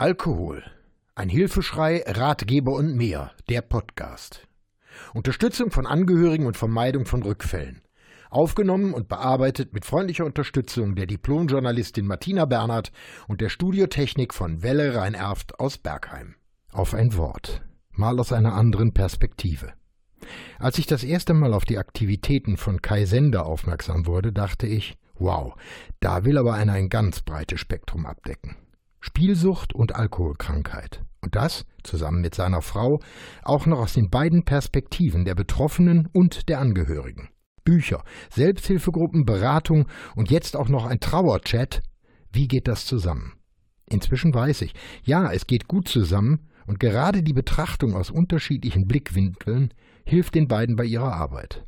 Alkohol. Ein Hilfeschrei, Ratgeber und mehr. Der Podcast. Unterstützung von Angehörigen und Vermeidung von Rückfällen. Aufgenommen und bearbeitet mit freundlicher Unterstützung der Diplomjournalistin Martina Bernhard und der Studiotechnik von Welle Rhein-Erft aus Bergheim. Auf ein Wort. Mal aus einer anderen Perspektive. Als ich das erste Mal auf die Aktivitäten von Kai Sender aufmerksam wurde, dachte ich, wow, da will aber einer ein ganz breites Spektrum abdecken. Spielsucht und Alkoholkrankheit. Und das, zusammen mit seiner Frau, auch noch aus den beiden Perspektiven der Betroffenen und der Angehörigen. Bücher, Selbsthilfegruppen, Beratung und jetzt auch noch ein Trauerchat. Wie geht das zusammen? Inzwischen weiß ich, ja, es geht gut zusammen, und gerade die Betrachtung aus unterschiedlichen Blickwinkeln hilft den beiden bei ihrer Arbeit.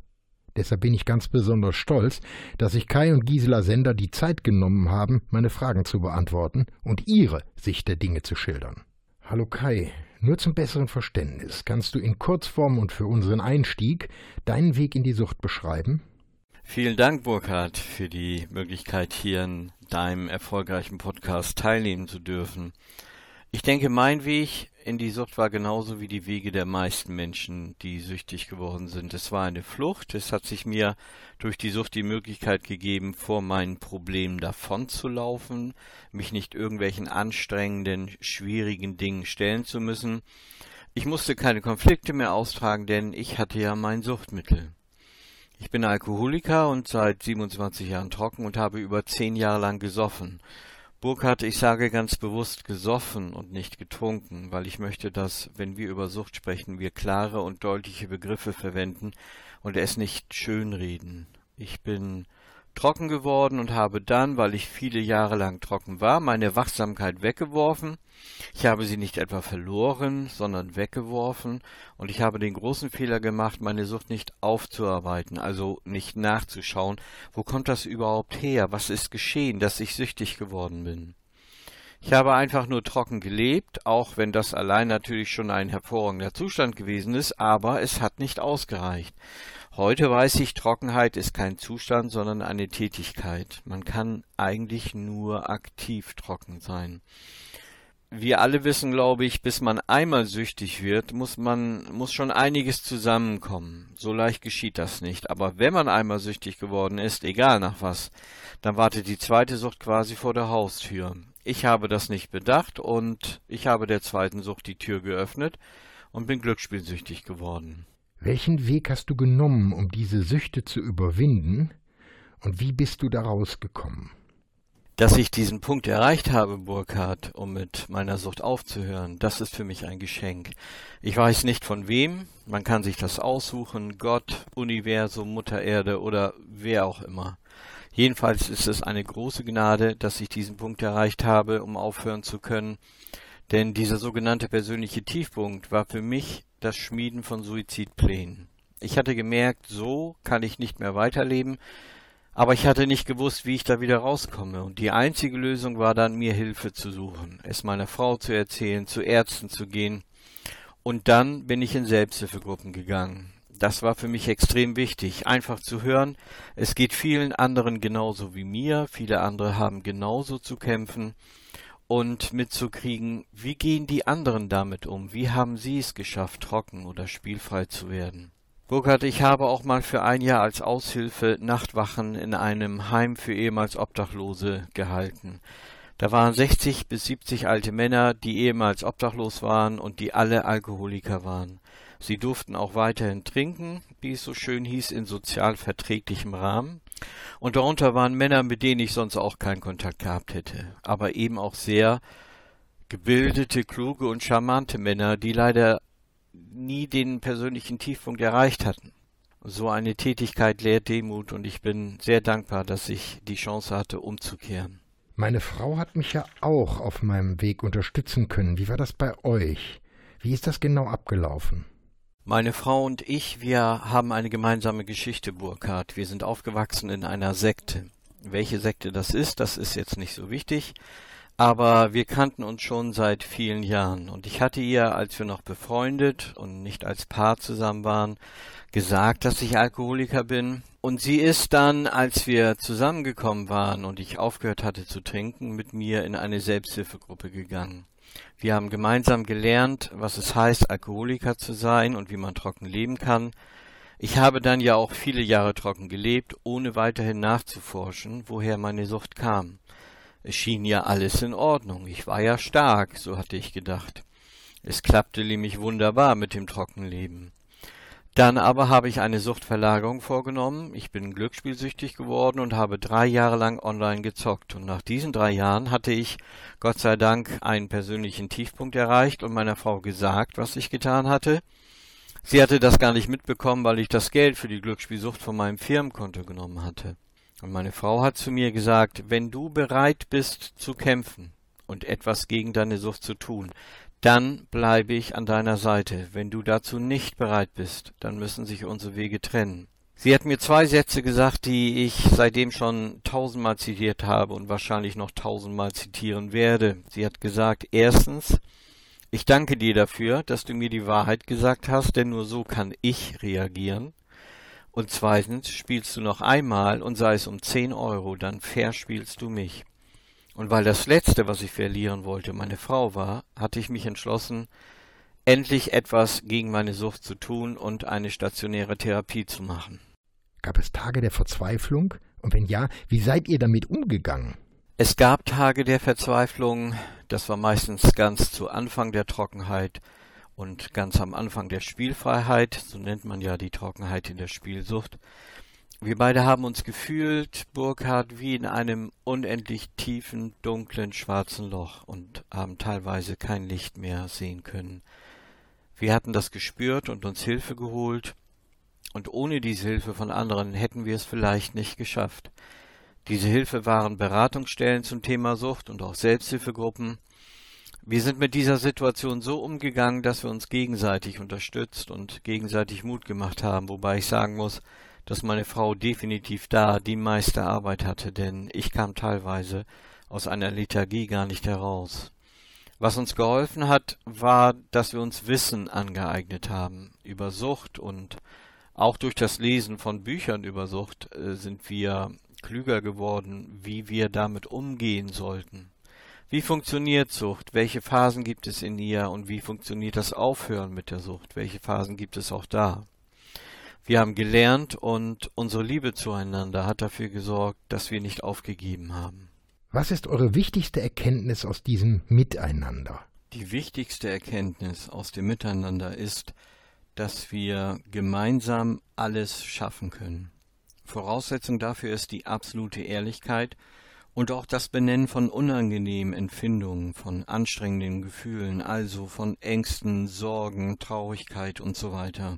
Deshalb bin ich ganz besonders stolz, dass sich Kai und Gisela Sender die Zeit genommen haben, meine Fragen zu beantworten und ihre Sicht der Dinge zu schildern. Hallo Kai, nur zum besseren Verständnis, kannst du in Kurzform und für unseren Einstieg deinen Weg in die Sucht beschreiben? Vielen Dank, Burkhard, für die Möglichkeit, hier in deinem erfolgreichen Podcast teilnehmen zu dürfen. Ich denke, mein Weg in die Sucht war genauso wie die Wege der meisten Menschen, die süchtig geworden sind. Es war eine Flucht. Es hat sich mir durch die Sucht die Möglichkeit gegeben, vor meinen Problemen davonzulaufen, mich nicht irgendwelchen anstrengenden, schwierigen Dingen stellen zu müssen. Ich musste keine Konflikte mehr austragen, denn ich hatte ja mein Suchtmittel. Ich bin Alkoholiker und seit 27 Jahren trocken und habe über zehn Jahre lang gesoffen. Burkhard, ich sage ganz bewusst gesoffen und nicht getrunken, weil ich möchte, dass, wenn wir über Sucht sprechen, wir klare und deutliche Begriffe verwenden und es nicht schönreden. Ich bin trocken geworden und habe dann, weil ich viele Jahre lang trocken war, meine Wachsamkeit weggeworfen. Ich habe sie nicht etwa verloren, sondern weggeworfen, und ich habe den großen Fehler gemacht, meine Sucht nicht aufzuarbeiten, also nicht nachzuschauen, wo kommt das überhaupt her, was ist geschehen, dass ich süchtig geworden bin. Ich habe einfach nur trocken gelebt, auch wenn das allein natürlich schon ein hervorragender Zustand gewesen ist, aber es hat nicht ausgereicht. Heute weiß ich, Trockenheit ist kein Zustand, sondern eine Tätigkeit. Man kann eigentlich nur aktiv trocken sein. Wir alle wissen, glaube ich, bis man einmal süchtig wird, muss man, muss schon einiges zusammenkommen. So leicht geschieht das nicht. Aber wenn man einmal süchtig geworden ist, egal nach was, dann wartet die zweite Sucht quasi vor der Haustür. Ich habe das nicht bedacht und ich habe der zweiten Sucht die Tür geöffnet und bin glücksspielsüchtig geworden. Welchen Weg hast du genommen, um diese Süchte zu überwinden, und wie bist du daraus gekommen? Dass ich diesen Punkt erreicht habe, Burkhard, um mit meiner Sucht aufzuhören, das ist für mich ein Geschenk. Ich weiß nicht von wem, man kann sich das aussuchen, Gott, Universum, Mutter Erde oder wer auch immer. Jedenfalls ist es eine große Gnade, dass ich diesen Punkt erreicht habe, um aufhören zu können, denn dieser sogenannte persönliche Tiefpunkt war für mich das Schmieden von Suizidplänen. Ich hatte gemerkt, so kann ich nicht mehr weiterleben, aber ich hatte nicht gewusst, wie ich da wieder rauskomme, und die einzige Lösung war dann, mir Hilfe zu suchen, es meiner Frau zu erzählen, zu Ärzten zu gehen, und dann bin ich in Selbsthilfegruppen gegangen. Das war für mich extrem wichtig, einfach zu hören, es geht vielen anderen genauso wie mir, viele andere haben genauso zu kämpfen, und mitzukriegen, wie gehen die anderen damit um? Wie haben sie es geschafft, trocken oder spielfrei zu werden? Burkhard, ich habe auch mal für ein Jahr als Aushilfe Nachtwachen in einem Heim für ehemals Obdachlose gehalten. Da waren 60 bis 70 alte Männer, die ehemals obdachlos waren und die alle Alkoholiker waren. Sie durften auch weiterhin trinken, wie es so schön hieß, in sozial verträglichem Rahmen. Und darunter waren Männer, mit denen ich sonst auch keinen Kontakt gehabt hätte, aber eben auch sehr gebildete, kluge und charmante Männer, die leider nie den persönlichen Tiefpunkt erreicht hatten. So eine Tätigkeit lehrt Demut und ich bin sehr dankbar, dass ich die Chance hatte, umzukehren. Meine Frau hat mich ja auch auf meinem Weg unterstützen können. Wie war das bei euch? Wie ist das genau abgelaufen? Meine Frau und ich, wir haben eine gemeinsame Geschichte, Burkhard. Wir sind aufgewachsen in einer Sekte. Welche Sekte das ist, das ist jetzt nicht so wichtig. aber wir kannten uns schon seit vielen Jahren und ich hatte ihr, als wir noch befreundet und nicht als Paar zusammen waren, gesagt, dass ich Alkoholiker bin. Und sie ist dann, als wir zusammengekommen waren und ich aufgehört hatte zu trinken, mit mir in eine Selbsthilfegruppe gegangen. Wir haben gemeinsam gelernt, was es heißt, Alkoholiker zu sein und wie man trocken leben kann. Ich habe dann ja auch viele Jahre trocken gelebt, ohne weiterhin nachzuforschen, woher meine Sucht kam. Es schien ja alles in Ordnung. Ich war ja stark, so hatte ich gedacht. Es klappte nämlich wunderbar mit dem Trockenleben. Dann aber habe ich eine Suchtverlagerung vorgenommen. Ich bin glücksspielsüchtig geworden und habe drei Jahre lang online gezockt. Und nach diesen drei Jahren hatte ich, Gott sei Dank, einen persönlichen Tiefpunkt erreicht und meiner Frau gesagt, was ich getan hatte. Sie hatte das gar nicht mitbekommen, weil ich das Geld für die Glücksspielsucht von meinem Firmenkonto genommen hatte. Und meine Frau hat zu mir gesagt, wenn du bereit bist zu kämpfen und etwas gegen deine Sucht zu tun, dann bleibe ich an deiner Seite. Wenn du dazu nicht bereit bist, dann müssen sich unsere Wege trennen. Sie hat mir zwei Sätze gesagt, die ich seitdem schon tausendmal zitiert habe und wahrscheinlich noch tausendmal zitieren werde. Sie hat gesagt, erstens, ich danke dir dafür, dass du mir die Wahrheit gesagt hast, denn nur so kann ich reagieren. Und zweitens spielst du noch einmal und sei es um zehn Euro, dann verspielst du mich. Und weil das Letzte, was ich verlieren wollte, meine Frau war, hatte ich mich entschlossen, endlich etwas gegen meine Sucht zu tun und eine stationäre Therapie zu machen. Gab es Tage der Verzweiflung? Und wenn ja, wie seid ihr damit umgegangen? Es gab Tage der Verzweiflung, das war meistens ganz zu Anfang der Trockenheit, und ganz am Anfang der Spielfreiheit, so nennt man ja die Trockenheit in der Spielsucht. Wir beide haben uns gefühlt, Burkhard, wie in einem unendlich tiefen, dunklen, schwarzen Loch und haben teilweise kein Licht mehr sehen können. Wir hatten das gespürt und uns Hilfe geholt, und ohne diese Hilfe von anderen hätten wir es vielleicht nicht geschafft. Diese Hilfe waren Beratungsstellen zum Thema Sucht und auch Selbsthilfegruppen, wir sind mit dieser Situation so umgegangen, dass wir uns gegenseitig unterstützt und gegenseitig Mut gemacht haben, wobei ich sagen muss, dass meine Frau definitiv da die meiste Arbeit hatte, denn ich kam teilweise aus einer Lethargie gar nicht heraus. Was uns geholfen hat, war, dass wir uns Wissen angeeignet haben über Sucht und auch durch das Lesen von Büchern über Sucht äh, sind wir klüger geworden, wie wir damit umgehen sollten. Wie funktioniert Sucht? Welche Phasen gibt es in ihr und wie funktioniert das Aufhören mit der Sucht? Welche Phasen gibt es auch da? Wir haben gelernt und unsere Liebe zueinander hat dafür gesorgt, dass wir nicht aufgegeben haben. Was ist eure wichtigste Erkenntnis aus diesem Miteinander? Die wichtigste Erkenntnis aus dem Miteinander ist, dass wir gemeinsam alles schaffen können. Voraussetzung dafür ist die absolute Ehrlichkeit und auch das Benennen von unangenehmen Empfindungen, von anstrengenden Gefühlen, also von Ängsten, Sorgen, Traurigkeit und so weiter.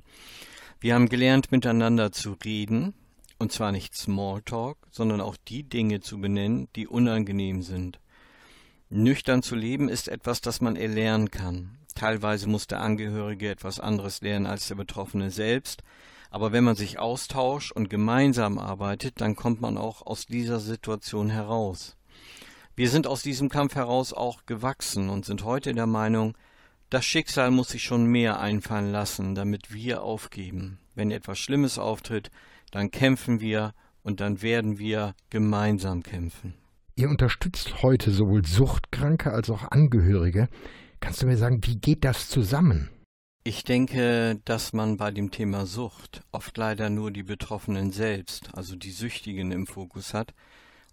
Wir haben gelernt, miteinander zu reden, und zwar nicht Smalltalk, sondern auch die Dinge zu benennen, die unangenehm sind. Nüchtern zu leben ist etwas, das man erlernen kann. Teilweise muss der Angehörige etwas anderes lernen als der Betroffene selbst, aber wenn man sich austauscht und gemeinsam arbeitet, dann kommt man auch aus dieser Situation heraus. Wir sind aus diesem Kampf heraus auch gewachsen und sind heute der Meinung, das Schicksal muss sich schon mehr einfallen lassen, damit wir aufgeben. Wenn etwas Schlimmes auftritt, dann kämpfen wir und dann werden wir gemeinsam kämpfen. Ihr unterstützt heute sowohl Suchtkranke als auch Angehörige. Kannst du mir sagen, wie geht das zusammen? Ich denke, dass man bei dem Thema Sucht oft leider nur die Betroffenen selbst, also die Süchtigen im Fokus hat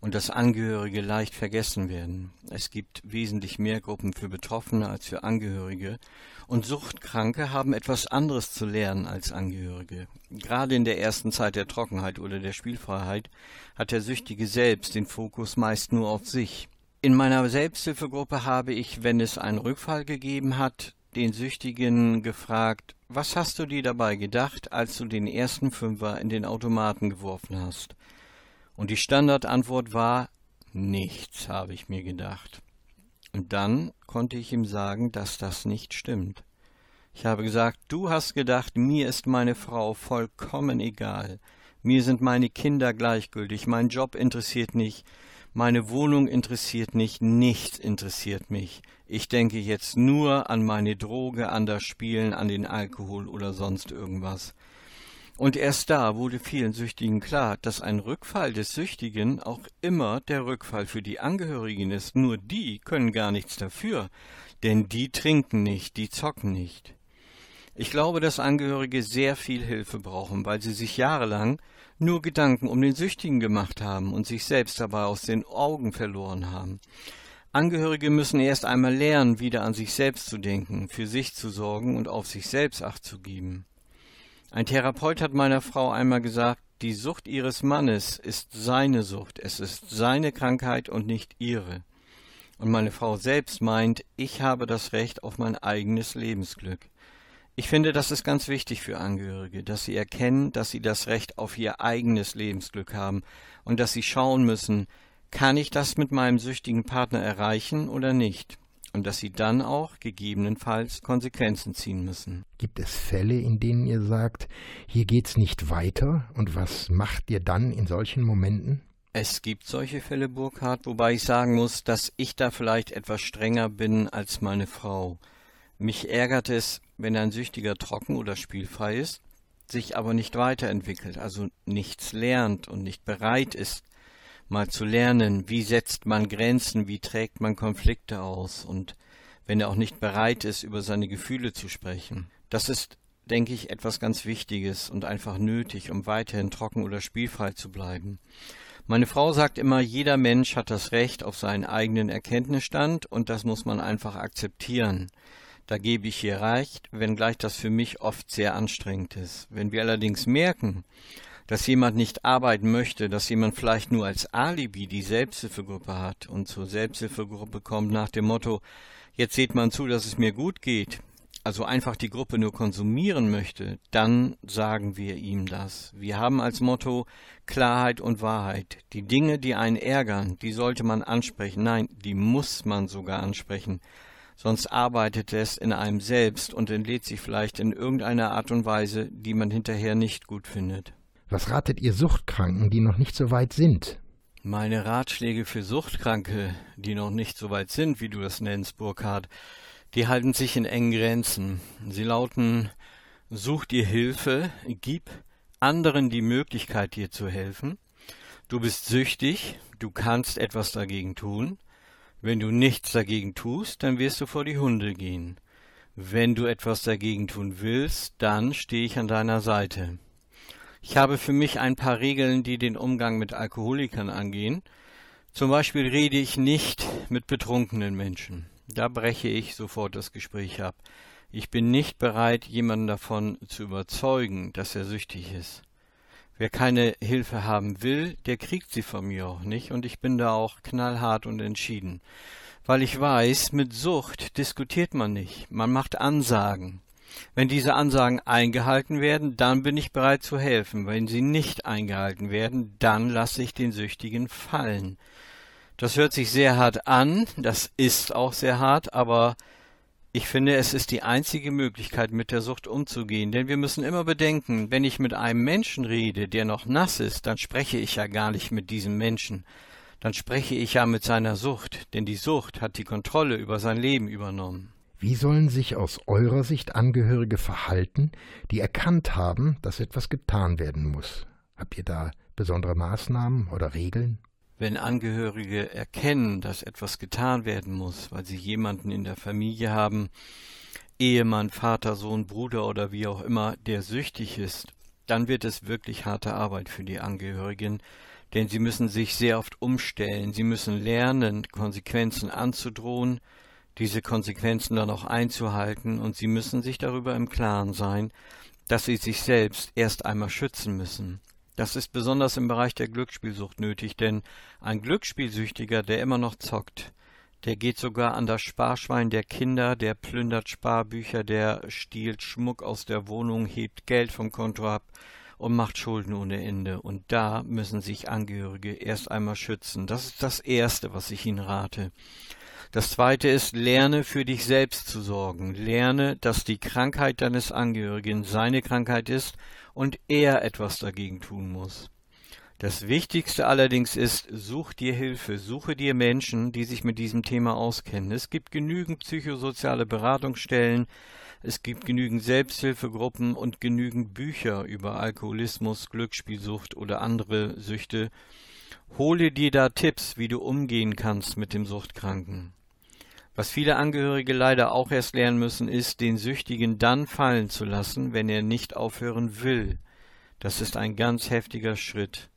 und dass Angehörige leicht vergessen werden. Es gibt wesentlich mehr Gruppen für Betroffene als für Angehörige und Suchtkranke haben etwas anderes zu lernen als Angehörige. Gerade in der ersten Zeit der Trockenheit oder der Spielfreiheit hat der Süchtige selbst den Fokus meist nur auf sich. In meiner Selbsthilfegruppe habe ich, wenn es einen Rückfall gegeben hat, den Süchtigen gefragt, was hast du dir dabei gedacht, als du den ersten Fünfer in den Automaten geworfen hast? Und die Standardantwort war, nichts, habe ich mir gedacht. Und dann konnte ich ihm sagen, dass das nicht stimmt. Ich habe gesagt, du hast gedacht, mir ist meine Frau vollkommen egal. Mir sind meine Kinder gleichgültig, mein Job interessiert nicht, Meine Wohnung interessiert mich, nichts interessiert mich. Ich denke jetzt nur an meine Droge, an das Spielen, an den Alkohol oder sonst irgendwas. Und erst da wurde vielen Süchtigen klar, dass ein Rückfall des Süchtigen auch immer der Rückfall für die Angehörigen ist. Nur die können gar nichts dafür, denn die trinken nicht, die zocken nicht. Ich glaube, dass Angehörige sehr viel Hilfe brauchen, weil sie sich jahrelang nur Gedanken um den Süchtigen gemacht haben und sich selbst dabei aus den Augen verloren haben. Angehörige müssen erst einmal lernen, wieder an sich selbst zu denken, für sich zu sorgen und auf sich selbst acht zu geben. Ein Therapeut hat meiner Frau einmal gesagt, die Sucht ihres Mannes ist seine Sucht, es ist seine Krankheit und nicht ihre. Und meine Frau selbst meint, ich habe das Recht auf mein eigenes Lebensglück. Ich finde, das ist ganz wichtig für Angehörige, dass sie erkennen, dass sie das Recht auf ihr eigenes Lebensglück haben und dass sie schauen müssen, kann ich das mit meinem süchtigen Partner erreichen oder nicht? Und dass sie dann auch gegebenenfalls Konsequenzen ziehen müssen. Gibt es Fälle, in denen ihr sagt, hier geht's nicht weiter und was macht ihr dann in solchen Momenten? Es gibt solche Fälle, Burkhard, wobei ich sagen muss, dass ich da vielleicht etwas strenger bin als meine Frau. Mich ärgert es, wenn ein Süchtiger trocken oder spielfrei ist, sich aber nicht weiterentwickelt, also nichts lernt und nicht bereit ist, mal zu lernen, wie setzt man Grenzen, wie trägt man Konflikte aus und wenn er auch nicht bereit ist, über seine Gefühle zu sprechen. Das ist, denke ich, etwas ganz Wichtiges und einfach nötig, um weiterhin trocken oder spielfrei zu bleiben. Meine Frau sagt immer, jeder Mensch hat das Recht auf seinen eigenen Erkenntnisstand und das muss man einfach akzeptieren. Da gebe ich ihr recht, wenngleich das für mich oft sehr anstrengend ist. Wenn wir allerdings merken, dass jemand nicht arbeiten möchte, dass jemand vielleicht nur als Alibi die Selbsthilfegruppe hat und zur Selbsthilfegruppe kommt nach dem Motto, jetzt seht man zu, dass es mir gut geht, also einfach die Gruppe nur konsumieren möchte, dann sagen wir ihm das. Wir haben als Motto Klarheit und Wahrheit. Die Dinge, die einen ärgern, die sollte man ansprechen. Nein, die muss man sogar ansprechen. Sonst arbeitet es in einem selbst und entlädt sich vielleicht in irgendeiner Art und Weise, die man hinterher nicht gut findet. Was ratet ihr Suchtkranken, die noch nicht so weit sind? Meine Ratschläge für Suchtkranke, die noch nicht so weit sind, wie du das nennst, Burkhard, die halten sich in engen Grenzen. Sie lauten Such dir Hilfe, gib anderen die Möglichkeit, dir zu helfen. Du bist süchtig, du kannst etwas dagegen tun. Wenn du nichts dagegen tust, dann wirst du vor die Hunde gehen. Wenn du etwas dagegen tun willst, dann stehe ich an deiner Seite. Ich habe für mich ein paar Regeln, die den Umgang mit Alkoholikern angehen. Zum Beispiel rede ich nicht mit betrunkenen Menschen. Da breche ich sofort das Gespräch ab. Ich bin nicht bereit, jemanden davon zu überzeugen, dass er süchtig ist. Wer keine Hilfe haben will, der kriegt sie von mir auch nicht, und ich bin da auch knallhart und entschieden. Weil ich weiß, mit Sucht diskutiert man nicht, man macht Ansagen. Wenn diese Ansagen eingehalten werden, dann bin ich bereit zu helfen. Wenn sie nicht eingehalten werden, dann lasse ich den Süchtigen fallen. Das hört sich sehr hart an, das ist auch sehr hart, aber ich finde, es ist die einzige Möglichkeit, mit der Sucht umzugehen, denn wir müssen immer bedenken, wenn ich mit einem Menschen rede, der noch nass ist, dann spreche ich ja gar nicht mit diesem Menschen, dann spreche ich ja mit seiner Sucht, denn die Sucht hat die Kontrolle über sein Leben übernommen. Wie sollen sich aus eurer Sicht Angehörige verhalten, die erkannt haben, dass etwas getan werden muss? Habt ihr da besondere Maßnahmen oder Regeln? Wenn Angehörige erkennen, dass etwas getan werden muss, weil sie jemanden in der Familie haben, Ehemann, Vater, Sohn, Bruder oder wie auch immer, der süchtig ist, dann wird es wirklich harte Arbeit für die Angehörigen, denn sie müssen sich sehr oft umstellen, sie müssen lernen, Konsequenzen anzudrohen, diese Konsequenzen dann auch einzuhalten, und sie müssen sich darüber im Klaren sein, dass sie sich selbst erst einmal schützen müssen. Das ist besonders im Bereich der Glücksspielsucht nötig, denn ein Glücksspielsüchtiger, der immer noch zockt, der geht sogar an das Sparschwein der Kinder, der plündert Sparbücher, der stiehlt Schmuck aus der Wohnung, hebt Geld vom Konto ab und macht Schulden ohne Ende. Und da müssen sich Angehörige erst einmal schützen. Das ist das Erste, was ich Ihnen rate. Das zweite ist, lerne für dich selbst zu sorgen. Lerne, dass die Krankheit deines Angehörigen seine Krankheit ist und er etwas dagegen tun muss. Das Wichtigste allerdings ist, such dir Hilfe, suche dir Menschen, die sich mit diesem Thema auskennen. Es gibt genügend psychosoziale Beratungsstellen, es gibt genügend Selbsthilfegruppen und genügend Bücher über Alkoholismus, Glücksspielsucht oder andere Süchte. Hole dir da Tipps, wie du umgehen kannst mit dem Suchtkranken. Was viele Angehörige leider auch erst lernen müssen, ist, den Süchtigen dann fallen zu lassen, wenn er nicht aufhören will. Das ist ein ganz heftiger Schritt.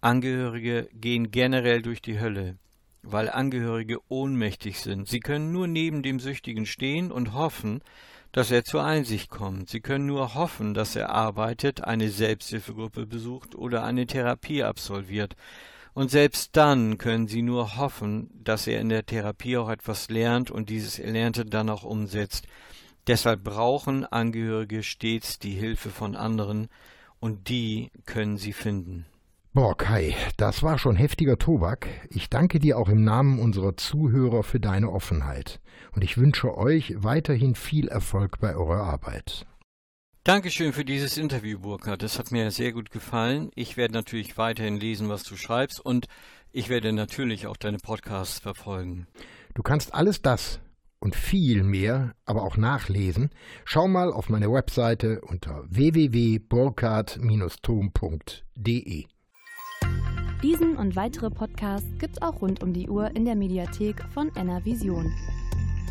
Angehörige gehen generell durch die Hölle, weil Angehörige ohnmächtig sind. Sie können nur neben dem Süchtigen stehen und hoffen, dass er zur Einsicht kommt. Sie können nur hoffen, dass er arbeitet, eine Selbsthilfegruppe besucht oder eine Therapie absolviert. Und selbst dann können Sie nur hoffen, dass er in der Therapie auch etwas lernt und dieses Erlernte dann auch umsetzt. Deshalb brauchen Angehörige stets die Hilfe von anderen und die können Sie finden. Boah, Kai, das war schon heftiger Tobak. Ich danke dir auch im Namen unserer Zuhörer für deine Offenheit. Und ich wünsche euch weiterhin viel Erfolg bei eurer Arbeit. Dankeschön für dieses Interview, Burkhard. Das hat mir sehr gut gefallen. Ich werde natürlich weiterhin lesen, was du schreibst und ich werde natürlich auch deine Podcasts verfolgen. Du kannst alles das und viel mehr aber auch nachlesen. Schau mal auf meine Webseite unter www.burkhard-tom.de. Diesen und weitere Podcasts gibt's auch rund um die Uhr in der Mediathek von NRVision.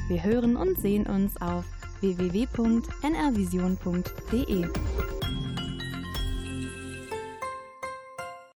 Wir hören und sehen uns auf www.nrvision.de.